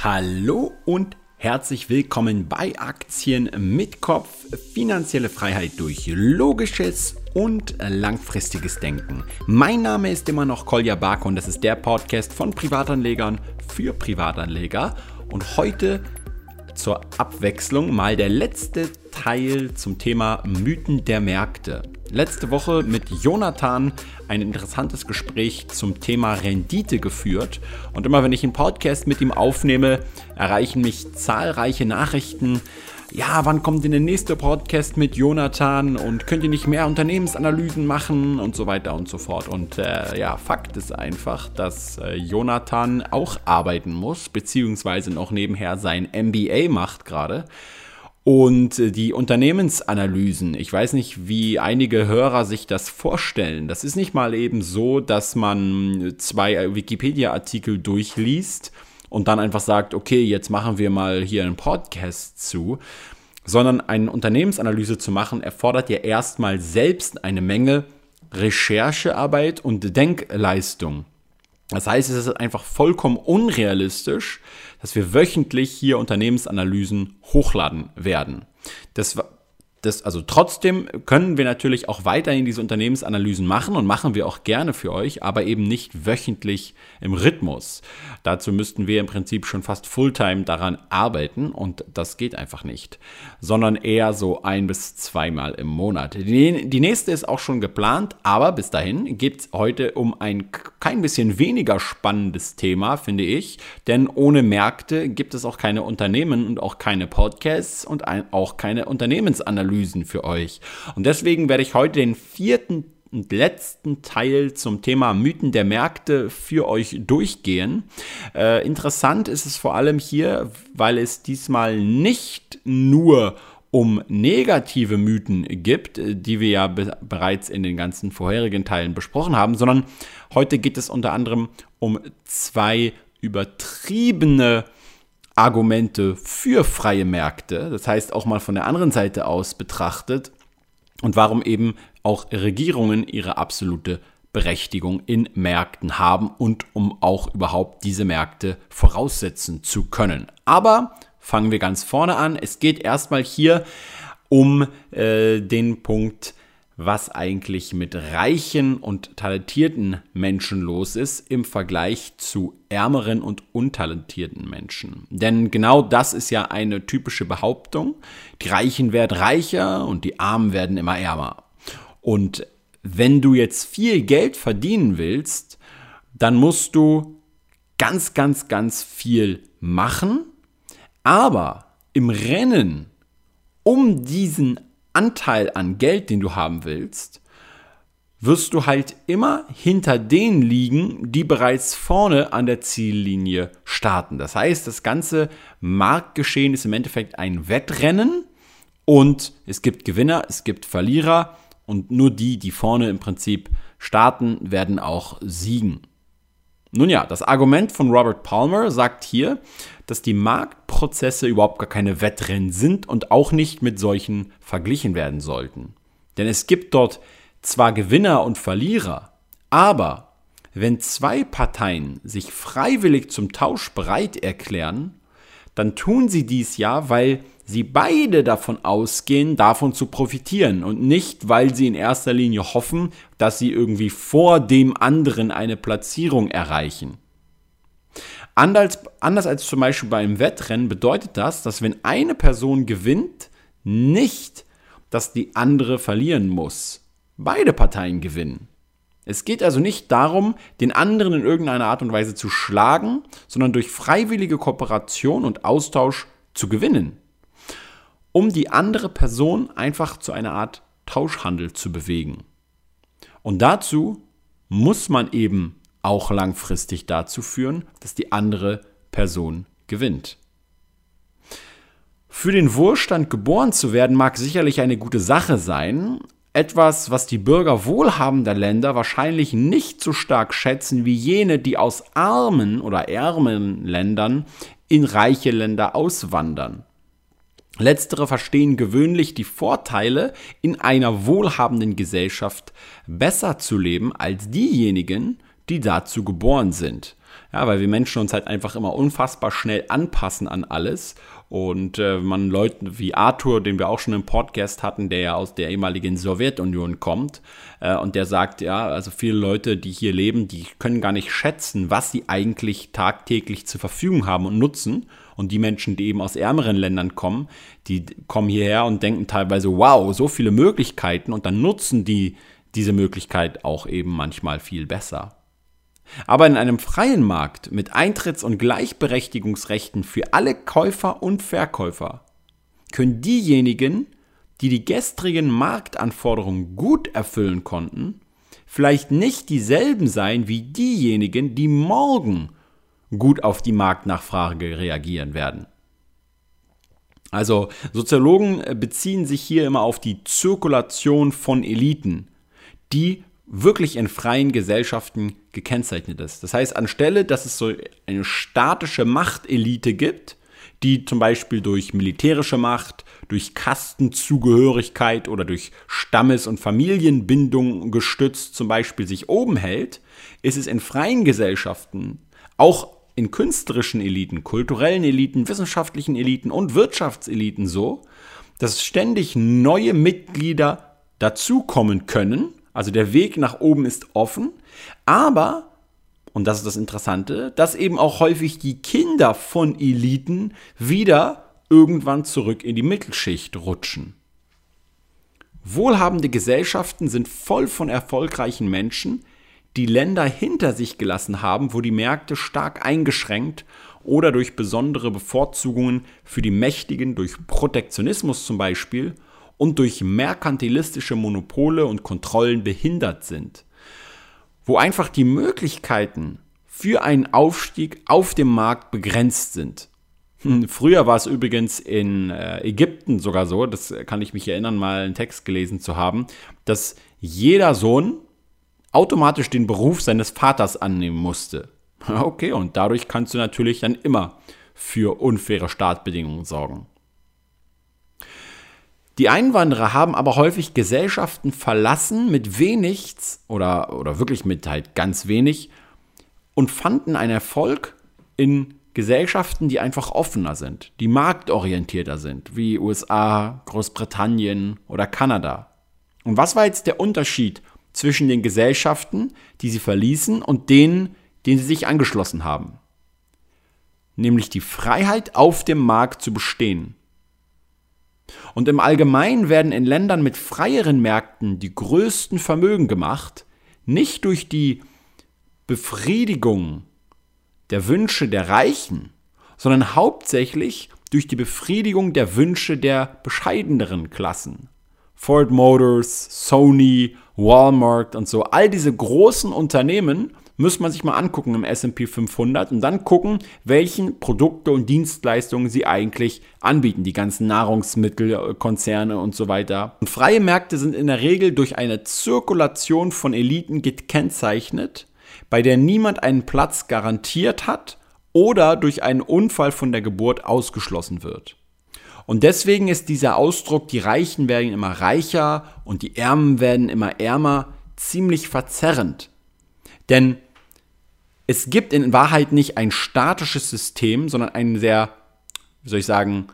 Hallo und herzlich willkommen bei Aktien mit Kopf. Finanzielle Freiheit durch logisches und langfristiges Denken. Mein Name ist immer noch Kolja Bark und das ist der Podcast von Privatanlegern für Privatanleger. Und heute zur Abwechslung mal der letzte Teil zum Thema Mythen der Märkte. Letzte Woche mit Jonathan ein interessantes Gespräch zum Thema Rendite geführt. Und immer wenn ich einen Podcast mit ihm aufnehme, erreichen mich zahlreiche Nachrichten. Ja, wann kommt denn der nächste Podcast mit Jonathan und könnt ihr nicht mehr Unternehmensanalysen machen und so weiter und so fort. Und äh, ja, Fakt ist einfach, dass äh, Jonathan auch arbeiten muss, beziehungsweise noch nebenher sein MBA macht gerade. Und äh, die Unternehmensanalysen, ich weiß nicht, wie einige Hörer sich das vorstellen. Das ist nicht mal eben so, dass man zwei Wikipedia-Artikel durchliest und dann einfach sagt, okay, jetzt machen wir mal hier einen Podcast zu, sondern eine Unternehmensanalyse zu machen, erfordert ja erstmal selbst eine Menge Recherchearbeit und Denkleistung. Das heißt, es ist einfach vollkommen unrealistisch, dass wir wöchentlich hier Unternehmensanalysen hochladen werden. Das das, also trotzdem können wir natürlich auch weiterhin diese Unternehmensanalysen machen und machen wir auch gerne für euch, aber eben nicht wöchentlich im Rhythmus. Dazu müssten wir im Prinzip schon fast Fulltime daran arbeiten und das geht einfach nicht, sondern eher so ein bis zweimal im Monat. Die, die nächste ist auch schon geplant, aber bis dahin geht es heute um ein kein bisschen weniger spannendes Thema, finde ich, denn ohne Märkte gibt es auch keine Unternehmen und auch keine Podcasts und ein, auch keine Unternehmensanalysen. Analysen für euch. Und deswegen werde ich heute den vierten und letzten Teil zum Thema Mythen der Märkte für euch durchgehen. Äh, interessant ist es vor allem hier, weil es diesmal nicht nur um negative Mythen gibt, die wir ja be bereits in den ganzen vorherigen Teilen besprochen haben, sondern heute geht es unter anderem um zwei übertriebene Argumente für freie Märkte, das heißt auch mal von der anderen Seite aus betrachtet und warum eben auch Regierungen ihre absolute Berechtigung in Märkten haben und um auch überhaupt diese Märkte voraussetzen zu können. Aber fangen wir ganz vorne an. Es geht erstmal hier um äh, den Punkt was eigentlich mit reichen und talentierten Menschen los ist im Vergleich zu ärmeren und untalentierten Menschen. Denn genau das ist ja eine typische Behauptung. Die Reichen werden reicher und die Armen werden immer ärmer. Und wenn du jetzt viel Geld verdienen willst, dann musst du ganz, ganz, ganz viel machen. Aber im Rennen um diesen Anteil an Geld, den du haben willst, wirst du halt immer hinter denen liegen, die bereits vorne an der Ziellinie starten. Das heißt, das ganze Marktgeschehen ist im Endeffekt ein Wettrennen und es gibt Gewinner, es gibt Verlierer und nur die, die vorne im Prinzip starten, werden auch siegen. Nun ja, das Argument von Robert Palmer sagt hier, dass die Marktprozesse überhaupt gar keine Wettrennen sind und auch nicht mit solchen verglichen werden sollten. Denn es gibt dort zwar Gewinner und Verlierer, aber wenn zwei Parteien sich freiwillig zum Tausch bereit erklären, dann tun sie dies ja, weil sie beide davon ausgehen, davon zu profitieren und nicht, weil sie in erster Linie hoffen, dass sie irgendwie vor dem anderen eine Platzierung erreichen. Anders, anders als zum Beispiel beim Wettrennen bedeutet das, dass wenn eine Person gewinnt, nicht, dass die andere verlieren muss. Beide Parteien gewinnen. Es geht also nicht darum, den anderen in irgendeiner Art und Weise zu schlagen, sondern durch freiwillige Kooperation und Austausch zu gewinnen um die andere Person einfach zu einer Art Tauschhandel zu bewegen. Und dazu muss man eben auch langfristig dazu führen, dass die andere Person gewinnt. Für den Wohlstand geboren zu werden mag sicherlich eine gute Sache sein, etwas, was die Bürger wohlhabender Länder wahrscheinlich nicht so stark schätzen wie jene, die aus armen oder ärmeren Ländern in reiche Länder auswandern. Letztere verstehen gewöhnlich die Vorteile, in einer wohlhabenden Gesellschaft besser zu leben als diejenigen, die dazu geboren sind. Ja, weil wir Menschen uns halt einfach immer unfassbar schnell anpassen an alles. Und äh, man Leuten wie Arthur, den wir auch schon im Podcast hatten, der ja aus der ehemaligen Sowjetunion kommt, äh, und der sagt, ja, also viele Leute, die hier leben, die können gar nicht schätzen, was sie eigentlich tagtäglich zur Verfügung haben und nutzen. Und die Menschen, die eben aus ärmeren Ländern kommen, die kommen hierher und denken teilweise, wow, so viele Möglichkeiten und dann nutzen die diese Möglichkeit auch eben manchmal viel besser. Aber in einem freien Markt mit Eintritts- und Gleichberechtigungsrechten für alle Käufer und Verkäufer können diejenigen, die die gestrigen Marktanforderungen gut erfüllen konnten, vielleicht nicht dieselben sein wie diejenigen, die morgen gut auf die Marktnachfrage reagieren werden. Also Soziologen beziehen sich hier immer auf die Zirkulation von Eliten, die wirklich in freien Gesellschaften gekennzeichnet ist. Das heißt, anstelle, dass es so eine statische Machtelite gibt, die zum Beispiel durch militärische Macht, durch Kastenzugehörigkeit oder durch Stammes- und Familienbindung gestützt zum Beispiel sich oben hält, ist es in freien Gesellschaften, auch in künstlerischen Eliten, kulturellen Eliten, wissenschaftlichen Eliten und Wirtschaftseliten so, dass ständig neue Mitglieder dazukommen können also der Weg nach oben ist offen, aber, und das ist das Interessante, dass eben auch häufig die Kinder von Eliten wieder irgendwann zurück in die Mittelschicht rutschen. Wohlhabende Gesellschaften sind voll von erfolgreichen Menschen, die Länder hinter sich gelassen haben, wo die Märkte stark eingeschränkt oder durch besondere Bevorzugungen für die Mächtigen, durch Protektionismus zum Beispiel, und durch merkantilistische Monopole und Kontrollen behindert sind, wo einfach die Möglichkeiten für einen Aufstieg auf dem Markt begrenzt sind. Hm, früher war es übrigens in äh, Ägypten sogar so, das kann ich mich erinnern, mal einen Text gelesen zu haben, dass jeder Sohn automatisch den Beruf seines Vaters annehmen musste. Okay, und dadurch kannst du natürlich dann immer für unfaire Startbedingungen sorgen. Die Einwanderer haben aber häufig Gesellschaften verlassen mit wenig oder, oder wirklich mit halt ganz wenig und fanden einen Erfolg in Gesellschaften, die einfach offener sind, die marktorientierter sind, wie USA, Großbritannien oder Kanada. Und was war jetzt der Unterschied zwischen den Gesellschaften, die sie verließen, und denen, denen sie sich angeschlossen haben? Nämlich die Freiheit, auf dem Markt zu bestehen. Und im Allgemeinen werden in Ländern mit freieren Märkten die größten Vermögen gemacht, nicht durch die Befriedigung der Wünsche der Reichen, sondern hauptsächlich durch die Befriedigung der Wünsche der bescheideneren Klassen. Ford Motors, Sony, Walmart und so, all diese großen Unternehmen muss man sich mal angucken im SP 500 und dann gucken, welchen Produkte und Dienstleistungen sie eigentlich anbieten, die ganzen Nahrungsmittelkonzerne und so weiter. Und freie Märkte sind in der Regel durch eine Zirkulation von Eliten gekennzeichnet, bei der niemand einen Platz garantiert hat oder durch einen Unfall von der Geburt ausgeschlossen wird. Und deswegen ist dieser Ausdruck, die Reichen werden immer reicher und die Ärmen werden immer ärmer, ziemlich verzerrend. Denn es gibt in Wahrheit nicht ein statisches System, sondern ein sehr, wie soll ich sagen,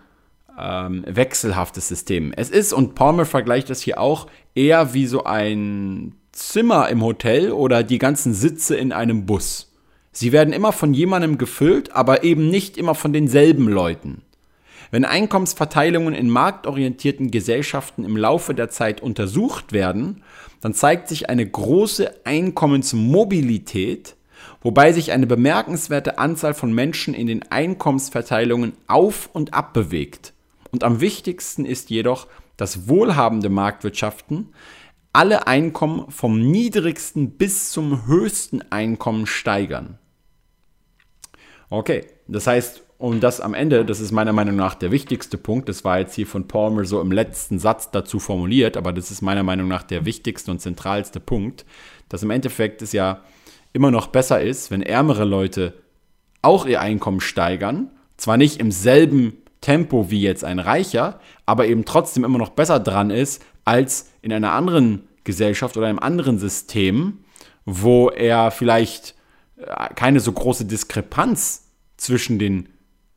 ähm, wechselhaftes System. Es ist, und Palmer vergleicht das hier auch, eher wie so ein Zimmer im Hotel oder die ganzen Sitze in einem Bus. Sie werden immer von jemandem gefüllt, aber eben nicht immer von denselben Leuten. Wenn Einkommensverteilungen in marktorientierten Gesellschaften im Laufe der Zeit untersucht werden, dann zeigt sich eine große Einkommensmobilität, wobei sich eine bemerkenswerte Anzahl von Menschen in den Einkommensverteilungen auf und ab bewegt. Und am wichtigsten ist jedoch, dass wohlhabende Marktwirtschaften alle Einkommen vom niedrigsten bis zum höchsten Einkommen steigern. Okay, das heißt, um das am Ende, das ist meiner Meinung nach der wichtigste Punkt, das war jetzt hier von Palmer so im letzten Satz dazu formuliert, aber das ist meiner Meinung nach der wichtigste und zentralste Punkt, dass im Endeffekt es ja immer noch besser ist, wenn ärmere Leute auch ihr Einkommen steigern, zwar nicht im selben Tempo wie jetzt ein Reicher, aber eben trotzdem immer noch besser dran ist als in einer anderen Gesellschaft oder einem anderen System, wo er vielleicht äh, keine so große Diskrepanz zwischen den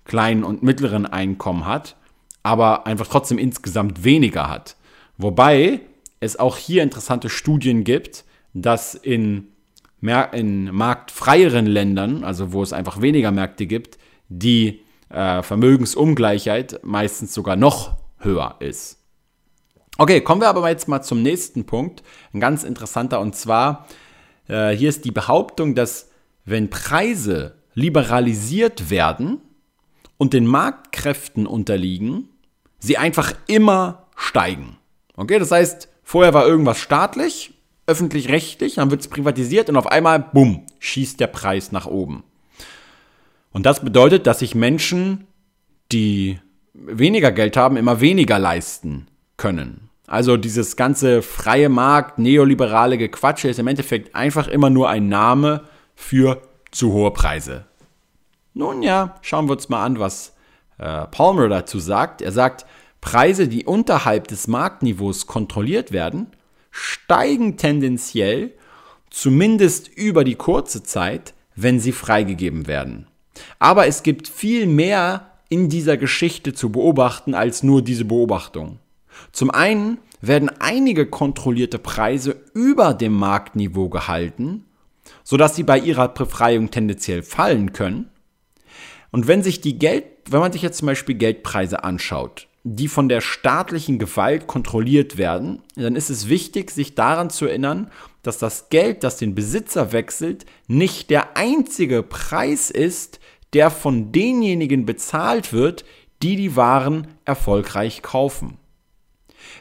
kleinen und mittleren Einkommen hat, aber einfach trotzdem insgesamt weniger hat. Wobei es auch hier interessante Studien gibt, dass in, in marktfreieren Ländern, also wo es einfach weniger Märkte gibt, die äh, Vermögensungleichheit meistens sogar noch höher ist. Okay, kommen wir aber jetzt mal zum nächsten Punkt, ein ganz interessanter, und zwar äh, hier ist die Behauptung, dass wenn Preise liberalisiert werden und den Marktkräften unterliegen, sie einfach immer steigen. Okay, das heißt, vorher war irgendwas staatlich, öffentlich-rechtlich, dann wird es privatisiert und auf einmal, bumm, schießt der Preis nach oben. Und das bedeutet, dass sich Menschen, die weniger Geld haben, immer weniger leisten können. Also dieses ganze freie Markt, neoliberale Gequatsche ist im Endeffekt einfach immer nur ein Name für zu hohe Preise. Nun ja, schauen wir uns mal an, was äh, Palmer dazu sagt. Er sagt, Preise, die unterhalb des Marktniveaus kontrolliert werden, steigen tendenziell zumindest über die kurze Zeit, wenn sie freigegeben werden. Aber es gibt viel mehr in dieser Geschichte zu beobachten als nur diese Beobachtung. Zum einen werden einige kontrollierte Preise über dem Marktniveau gehalten, sodass sie bei ihrer Befreiung tendenziell fallen können. Und wenn sich die Geld, wenn man sich jetzt zum Beispiel Geldpreise anschaut, die von der staatlichen Gewalt kontrolliert werden, dann ist es wichtig, sich daran zu erinnern, dass das Geld, das den Besitzer wechselt, nicht der einzige Preis ist, der von denjenigen bezahlt wird, die die Waren erfolgreich kaufen.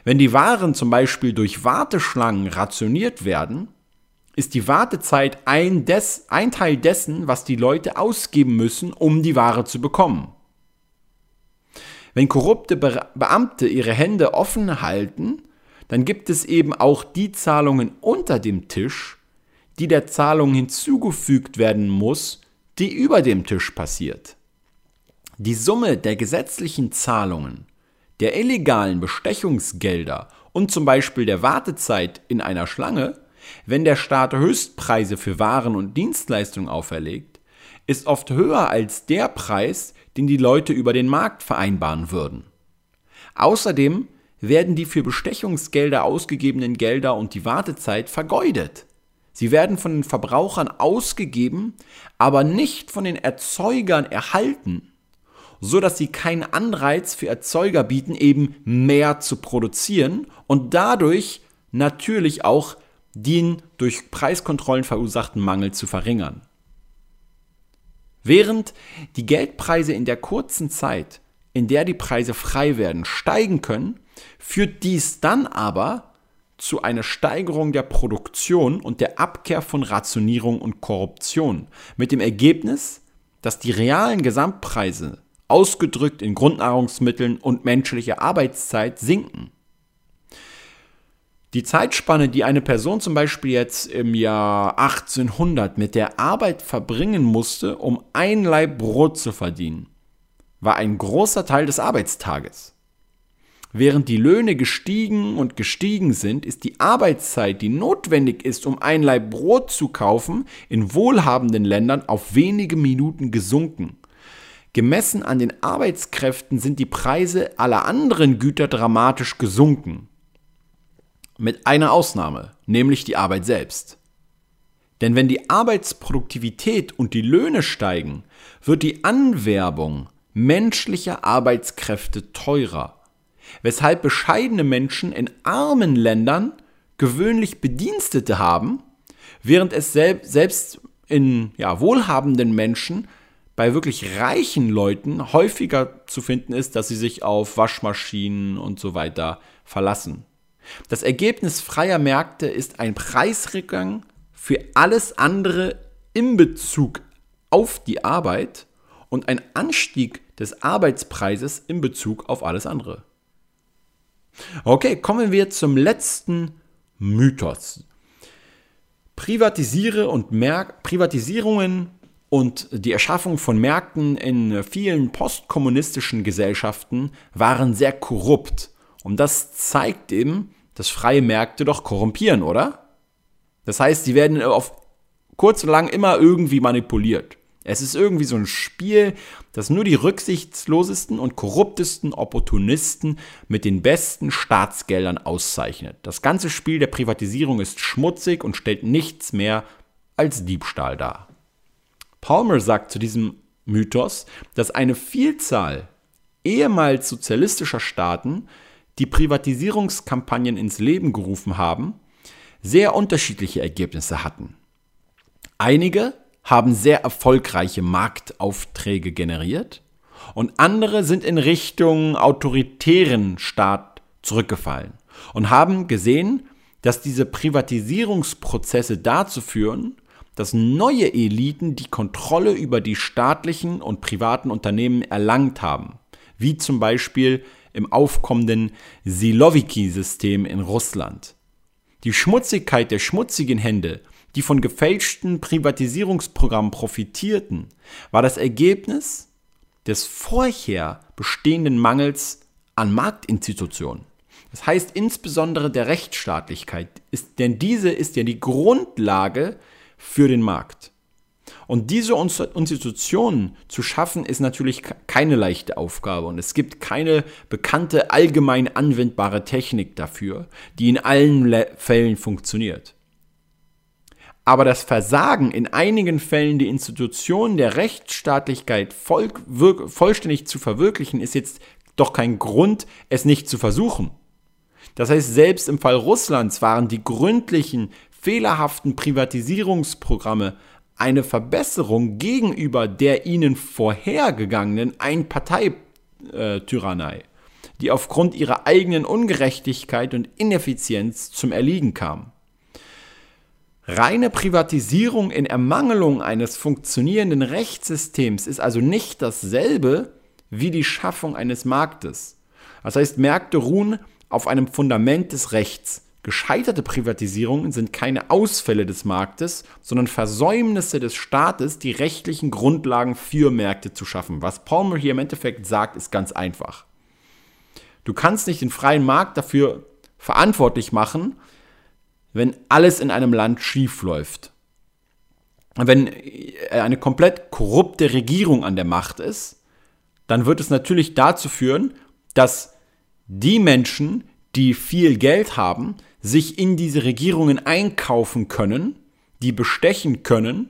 Wenn die Waren zum Beispiel durch Warteschlangen rationiert werden, ist die Wartezeit ein, des, ein Teil dessen, was die Leute ausgeben müssen, um die Ware zu bekommen. Wenn korrupte Beamte ihre Hände offen halten, dann gibt es eben auch die Zahlungen unter dem Tisch, die der Zahlung hinzugefügt werden muss, die über dem Tisch passiert. Die Summe der gesetzlichen Zahlungen, der illegalen Bestechungsgelder und zum Beispiel der Wartezeit in einer Schlange, wenn der Staat Höchstpreise für Waren und Dienstleistungen auferlegt, ist oft höher als der Preis, den die Leute über den Markt vereinbaren würden. Außerdem werden die für Bestechungsgelder ausgegebenen Gelder und die Wartezeit vergeudet. Sie werden von den Verbrauchern ausgegeben, aber nicht von den Erzeugern erhalten, so dass sie keinen Anreiz für Erzeuger bieten, eben mehr zu produzieren und dadurch natürlich auch den durch Preiskontrollen verursachten Mangel zu verringern. Während die Geldpreise in der kurzen Zeit, in der die Preise frei werden, steigen können, führt dies dann aber zu einer Steigerung der Produktion und der Abkehr von Rationierung und Korruption. Mit dem Ergebnis, dass die realen Gesamtpreise, ausgedrückt in Grundnahrungsmitteln und menschlicher Arbeitszeit, sinken. Die Zeitspanne, die eine Person zum Beispiel jetzt im Jahr 1800 mit der Arbeit verbringen musste, um ein Laib Brot zu verdienen, war ein großer Teil des Arbeitstages. Während die Löhne gestiegen und gestiegen sind, ist die Arbeitszeit, die notwendig ist, um ein Laib Brot zu kaufen, in wohlhabenden Ländern auf wenige Minuten gesunken. Gemessen an den Arbeitskräften sind die Preise aller anderen Güter dramatisch gesunken. Mit einer Ausnahme, nämlich die Arbeit selbst. Denn wenn die Arbeitsproduktivität und die Löhne steigen, wird die Anwerbung menschlicher Arbeitskräfte teurer weshalb bescheidene Menschen in armen Ländern gewöhnlich Bedienstete haben, während es selbst in ja, wohlhabenden Menschen bei wirklich reichen Leuten häufiger zu finden ist, dass sie sich auf Waschmaschinen und so weiter verlassen. Das Ergebnis freier Märkte ist ein Preisrückgang für alles andere in Bezug auf die Arbeit und ein Anstieg des Arbeitspreises in Bezug auf alles andere. Okay, kommen wir zum letzten Mythos. Privatisiere und Merk Privatisierungen und die Erschaffung von Märkten in vielen postkommunistischen Gesellschaften waren sehr korrupt. Und das zeigt eben, dass freie Märkte doch korrumpieren, oder? Das heißt, sie werden auf kurz und lang immer irgendwie manipuliert. Es ist irgendwie so ein Spiel, das nur die rücksichtslosesten und korruptesten Opportunisten mit den besten Staatsgeldern auszeichnet. Das ganze Spiel der Privatisierung ist schmutzig und stellt nichts mehr als Diebstahl dar. Palmer sagt zu diesem Mythos, dass eine Vielzahl ehemals sozialistischer Staaten, die Privatisierungskampagnen ins Leben gerufen haben, sehr unterschiedliche Ergebnisse hatten. Einige haben sehr erfolgreiche Marktaufträge generiert und andere sind in Richtung autoritären Staat zurückgefallen und haben gesehen, dass diese Privatisierungsprozesse dazu führen, dass neue Eliten die Kontrolle über die staatlichen und privaten Unternehmen erlangt haben, wie zum Beispiel im aufkommenden Siloviki-System in Russland. Die Schmutzigkeit der schmutzigen Hände die von gefälschten Privatisierungsprogrammen profitierten, war das Ergebnis des vorher bestehenden Mangels an Marktinstitutionen. Das heißt insbesondere der Rechtsstaatlichkeit, ist, denn diese ist ja die Grundlage für den Markt. Und diese Institutionen zu schaffen, ist natürlich keine leichte Aufgabe. Und es gibt keine bekannte, allgemein anwendbare Technik dafür, die in allen Fällen funktioniert. Aber das Versagen in einigen Fällen, die Institutionen der Rechtsstaatlichkeit voll, vollständig zu verwirklichen, ist jetzt doch kein Grund, es nicht zu versuchen. Das heißt, selbst im Fall Russlands waren die gründlichen, fehlerhaften Privatisierungsprogramme eine Verbesserung gegenüber der ihnen vorhergegangenen Einparteityrannei, die aufgrund ihrer eigenen Ungerechtigkeit und Ineffizienz zum Erliegen kam. Reine Privatisierung in Ermangelung eines funktionierenden Rechtssystems ist also nicht dasselbe wie die Schaffung eines Marktes. Das heißt, Märkte ruhen auf einem Fundament des Rechts. Gescheiterte Privatisierungen sind keine Ausfälle des Marktes, sondern Versäumnisse des Staates, die rechtlichen Grundlagen für Märkte zu schaffen. Was Palmer hier im Endeffekt sagt, ist ganz einfach. Du kannst nicht den freien Markt dafür verantwortlich machen, wenn alles in einem Land schief läuft. Wenn eine komplett korrupte Regierung an der Macht ist, dann wird es natürlich dazu führen, dass die Menschen, die viel Geld haben, sich in diese Regierungen einkaufen können, die bestechen können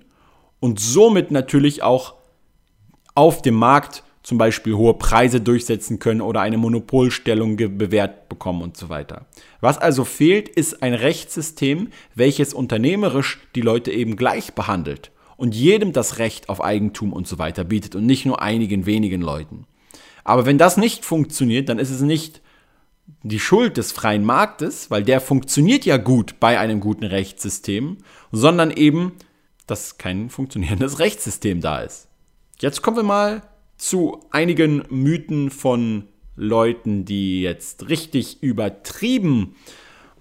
und somit natürlich auch auf dem Markt zum Beispiel hohe Preise durchsetzen können oder eine Monopolstellung bewährt bekommen und so weiter. Was also fehlt, ist ein Rechtssystem, welches unternehmerisch die Leute eben gleich behandelt und jedem das Recht auf Eigentum und so weiter bietet und nicht nur einigen wenigen Leuten. Aber wenn das nicht funktioniert, dann ist es nicht die Schuld des freien Marktes, weil der funktioniert ja gut bei einem guten Rechtssystem, sondern eben, dass kein funktionierendes Rechtssystem da ist. Jetzt kommen wir mal zu einigen Mythen von Leuten, die jetzt richtig übertrieben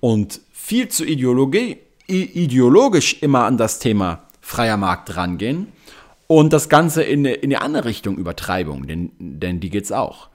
und viel zu ideologi ideologisch immer an das Thema freier Markt rangehen und das Ganze in, in die andere Richtung Übertreibung, denn, denn die es auch.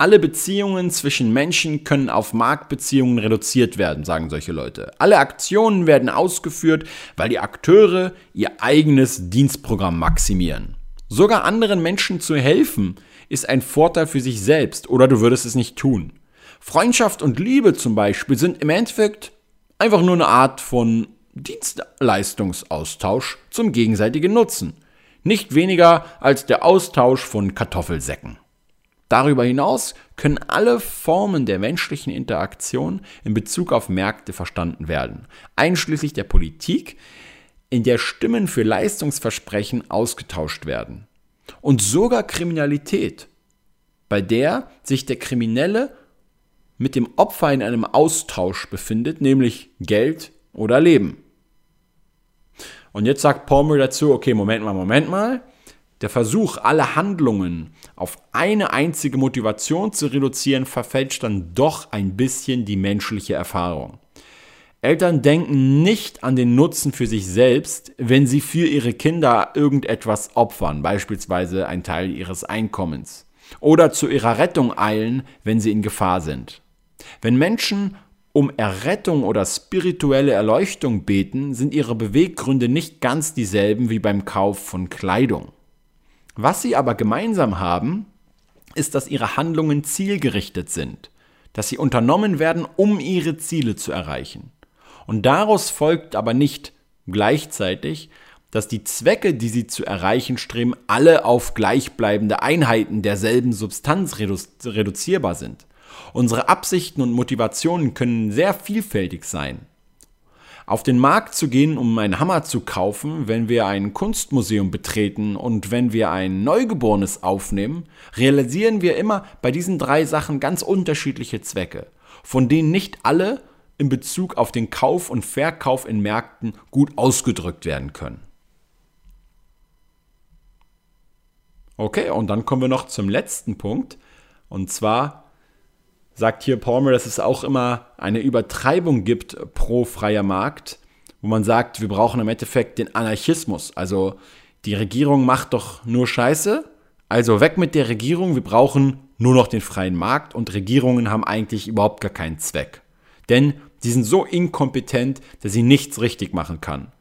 Alle Beziehungen zwischen Menschen können auf Marktbeziehungen reduziert werden, sagen solche Leute. Alle Aktionen werden ausgeführt, weil die Akteure ihr eigenes Dienstprogramm maximieren. Sogar anderen Menschen zu helfen, ist ein Vorteil für sich selbst oder du würdest es nicht tun. Freundschaft und Liebe zum Beispiel sind im Endeffekt einfach nur eine Art von Dienstleistungsaustausch zum gegenseitigen Nutzen. Nicht weniger als der Austausch von Kartoffelsäcken. Darüber hinaus können alle Formen der menschlichen Interaktion in Bezug auf Märkte verstanden werden, einschließlich der Politik, in der Stimmen für Leistungsversprechen ausgetauscht werden. Und sogar Kriminalität, bei der sich der Kriminelle mit dem Opfer in einem Austausch befindet, nämlich Geld oder Leben. Und jetzt sagt Palmer dazu, okay, Moment mal, Moment mal. Der Versuch, alle Handlungen auf eine einzige Motivation zu reduzieren, verfälscht dann doch ein bisschen die menschliche Erfahrung. Eltern denken nicht an den Nutzen für sich selbst, wenn sie für ihre Kinder irgendetwas opfern, beispielsweise ein Teil ihres Einkommens, oder zu ihrer Rettung eilen, wenn sie in Gefahr sind. Wenn Menschen um Errettung oder spirituelle Erleuchtung beten, sind ihre Beweggründe nicht ganz dieselben wie beim Kauf von Kleidung. Was sie aber gemeinsam haben, ist, dass ihre Handlungen zielgerichtet sind, dass sie unternommen werden, um ihre Ziele zu erreichen. Und daraus folgt aber nicht gleichzeitig, dass die Zwecke, die sie zu erreichen streben, alle auf gleichbleibende Einheiten derselben Substanz redu reduzierbar sind. Unsere Absichten und Motivationen können sehr vielfältig sein. Auf den Markt zu gehen, um einen Hammer zu kaufen, wenn wir ein Kunstmuseum betreten und wenn wir ein Neugeborenes aufnehmen, realisieren wir immer bei diesen drei Sachen ganz unterschiedliche Zwecke, von denen nicht alle in Bezug auf den Kauf und Verkauf in Märkten gut ausgedrückt werden können. Okay, und dann kommen wir noch zum letzten Punkt. Und zwar sagt hier Palmer, dass es auch immer eine Übertreibung gibt pro freier Markt, wo man sagt, wir brauchen im Endeffekt den Anarchismus. Also die Regierung macht doch nur Scheiße, also weg mit der Regierung, wir brauchen nur noch den freien Markt und Regierungen haben eigentlich überhaupt gar keinen Zweck. Denn sie sind so inkompetent, dass sie nichts richtig machen kann.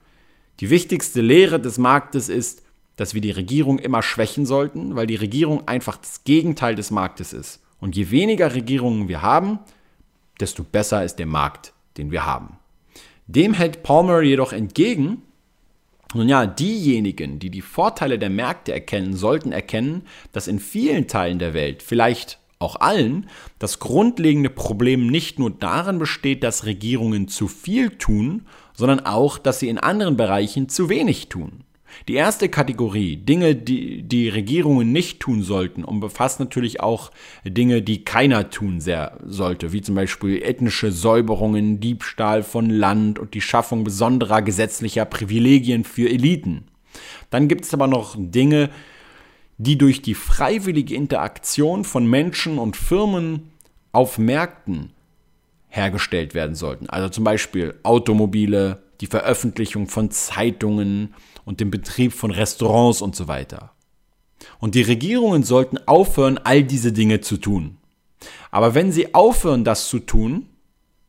Die wichtigste Lehre des Marktes ist, dass wir die Regierung immer schwächen sollten, weil die Regierung einfach das Gegenteil des Marktes ist. Und je weniger Regierungen wir haben, desto besser ist der Markt, den wir haben. Dem hält Palmer jedoch entgegen, nun ja, diejenigen, die die Vorteile der Märkte erkennen, sollten erkennen, dass in vielen Teilen der Welt, vielleicht auch allen, das grundlegende Problem nicht nur darin besteht, dass Regierungen zu viel tun, sondern auch, dass sie in anderen Bereichen zu wenig tun. Die erste Kategorie, Dinge, die die Regierungen nicht tun sollten, umfasst natürlich auch Dinge, die keiner tun sehr sollte, wie zum Beispiel ethnische Säuberungen, Diebstahl von Land und die Schaffung besonderer gesetzlicher Privilegien für Eliten. Dann gibt es aber noch Dinge, die durch die freiwillige Interaktion von Menschen und Firmen auf Märkten hergestellt werden sollten. Also zum Beispiel Automobile, die Veröffentlichung von Zeitungen und den Betrieb von Restaurants und so weiter. Und die Regierungen sollten aufhören, all diese Dinge zu tun. Aber wenn sie aufhören, das zu tun,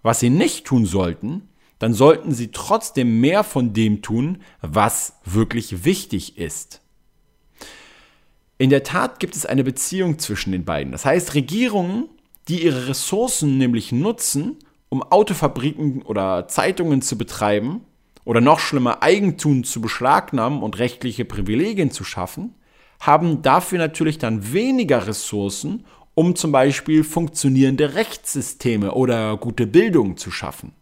was sie nicht tun sollten, dann sollten sie trotzdem mehr von dem tun, was wirklich wichtig ist. In der Tat gibt es eine Beziehung zwischen den beiden. Das heißt, Regierungen, die ihre Ressourcen nämlich nutzen, um Autofabriken oder Zeitungen zu betreiben, oder noch schlimmer Eigentum zu beschlagnahmen und rechtliche Privilegien zu schaffen, haben dafür natürlich dann weniger Ressourcen, um zum Beispiel funktionierende Rechtssysteme oder gute Bildung zu schaffen.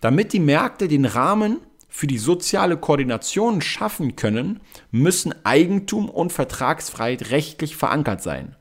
Damit die Märkte den Rahmen für die soziale Koordination schaffen können, müssen Eigentum und Vertragsfreiheit rechtlich verankert sein.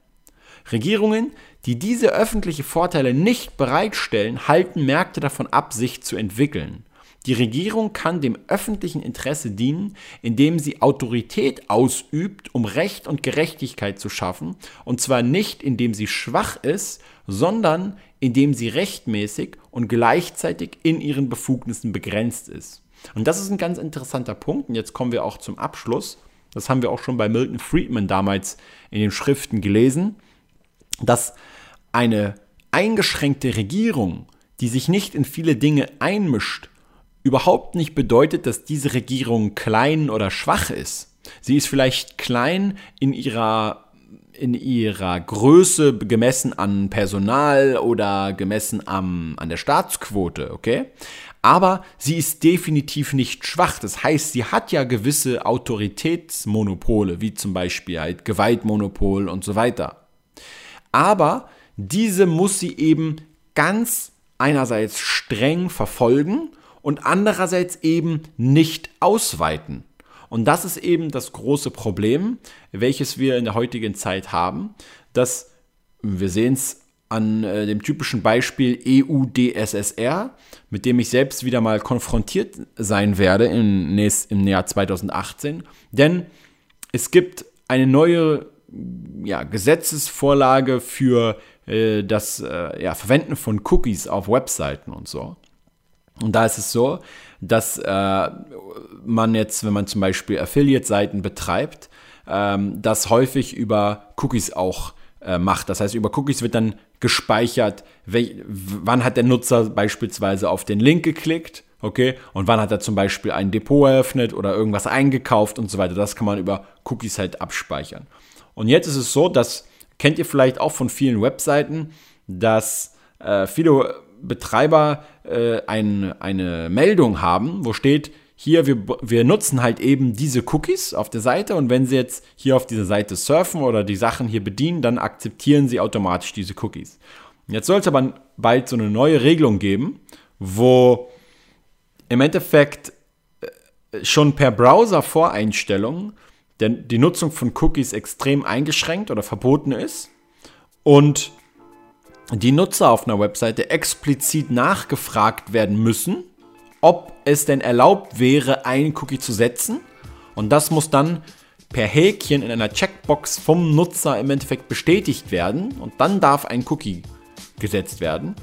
Regierungen, die diese öffentliche Vorteile nicht bereitstellen, halten Märkte davon ab, sich zu entwickeln. Die Regierung kann dem öffentlichen Interesse dienen, indem sie Autorität ausübt, um Recht und Gerechtigkeit zu schaffen, und zwar nicht indem sie schwach ist, sondern indem sie rechtmäßig und gleichzeitig in ihren Befugnissen begrenzt ist. Und das ist ein ganz interessanter Punkt. Und jetzt kommen wir auch zum Abschluss. Das haben wir auch schon bei Milton Friedman damals in den Schriften gelesen, dass eine eingeschränkte Regierung, die sich nicht in viele Dinge einmischt, überhaupt nicht bedeutet, dass diese Regierung klein oder schwach ist. Sie ist vielleicht klein in ihrer in ihrer Größe gemessen an Personal oder gemessen am, an der Staatsquote, okay? Aber sie ist definitiv nicht schwach. Das heißt, sie hat ja gewisse Autoritätsmonopole, wie zum Beispiel halt Gewaltmonopol und so weiter. Aber diese muss sie eben ganz einerseits streng verfolgen und andererseits eben nicht ausweiten. Und das ist eben das große Problem, welches wir in der heutigen Zeit haben, dass wir sehen es an äh, dem typischen Beispiel EU-DSSR, mit dem ich selbst wieder mal konfrontiert sein werde im, nächst, im Jahr 2018. Denn es gibt eine neue ja, Gesetzesvorlage für äh, das äh, ja, Verwenden von Cookies auf Webseiten und so. Und da ist es so, dass äh, man jetzt, wenn man zum Beispiel Affiliate-Seiten betreibt, ähm, das häufig über Cookies auch äh, macht. Das heißt, über Cookies wird dann gespeichert, wann hat der Nutzer beispielsweise auf den Link geklickt, okay, und wann hat er zum Beispiel ein Depot eröffnet oder irgendwas eingekauft und so weiter. Das kann man über Cookies halt abspeichern. Und jetzt ist es so, dass, kennt ihr vielleicht auch von vielen Webseiten, dass äh, viele Betreiber äh, ein, eine Meldung haben, wo steht, hier, wir, wir nutzen halt eben diese Cookies auf der Seite und wenn Sie jetzt hier auf dieser Seite surfen oder die Sachen hier bedienen, dann akzeptieren Sie automatisch diese Cookies. Jetzt soll es aber bald so eine neue Regelung geben, wo im Endeffekt äh, schon per Browser-Voreinstellungen die Nutzung von Cookies extrem eingeschränkt oder verboten ist und die Nutzer auf einer Webseite explizit nachgefragt werden müssen, ob es denn erlaubt wäre, einen Cookie zu setzen. Und das muss dann per Häkchen in einer Checkbox vom Nutzer im Endeffekt bestätigt werden. Und dann darf ein Cookie gesetzt werden.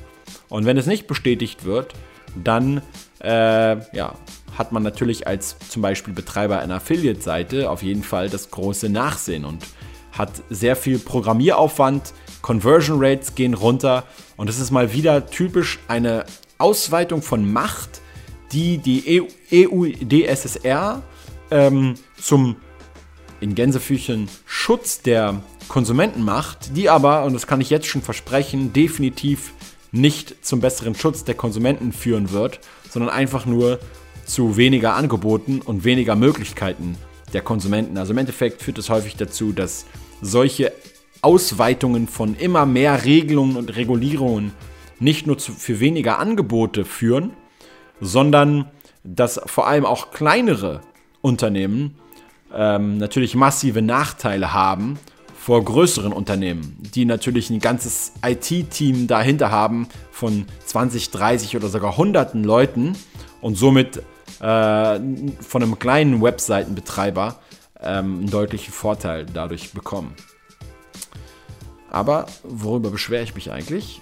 Und wenn es nicht bestätigt wird, dann äh, ja, hat man natürlich als zum Beispiel Betreiber einer Affiliate-Seite auf jeden Fall das große Nachsehen und hat sehr viel Programmieraufwand, Conversion Rates gehen runter und es ist mal wieder typisch eine Ausweitung von Macht, die die EU-DSSR ähm, zum in Gänsefüßchen Schutz der Konsumenten macht, die aber, und das kann ich jetzt schon versprechen, definitiv nicht zum besseren Schutz der Konsumenten führen wird, sondern einfach nur zu weniger Angeboten und weniger Möglichkeiten der Konsumenten. Also im Endeffekt führt es häufig dazu, dass solche Ausweitungen von immer mehr Regelungen und Regulierungen nicht nur zu, für weniger Angebote führen, sondern dass vor allem auch kleinere Unternehmen ähm, natürlich massive Nachteile haben vor größeren Unternehmen, die natürlich ein ganzes IT-Team dahinter haben von 20, 30 oder sogar hunderten Leuten und somit äh, von einem kleinen Webseitenbetreiber ähm, einen deutlichen Vorteil dadurch bekommen. Aber worüber beschwere ich mich eigentlich?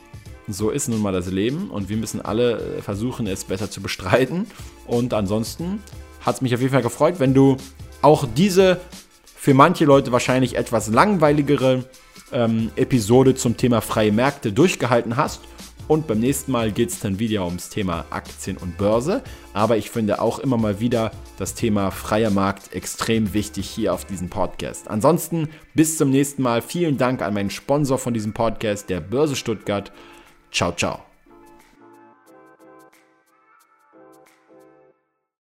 So ist nun mal das Leben und wir müssen alle äh, versuchen, es besser zu bestreiten. Und ansonsten hat es mich auf jeden Fall gefreut, wenn du auch diese für manche Leute wahrscheinlich etwas langweiligere ähm, Episode zum Thema freie Märkte durchgehalten hast. Und beim nächsten Mal geht es dann wieder ums Thema Aktien und Börse. Aber ich finde auch immer mal wieder das Thema freier Markt extrem wichtig hier auf diesem Podcast. Ansonsten bis zum nächsten Mal. Vielen Dank an meinen Sponsor von diesem Podcast, der Börse Stuttgart. Ciao, ciao.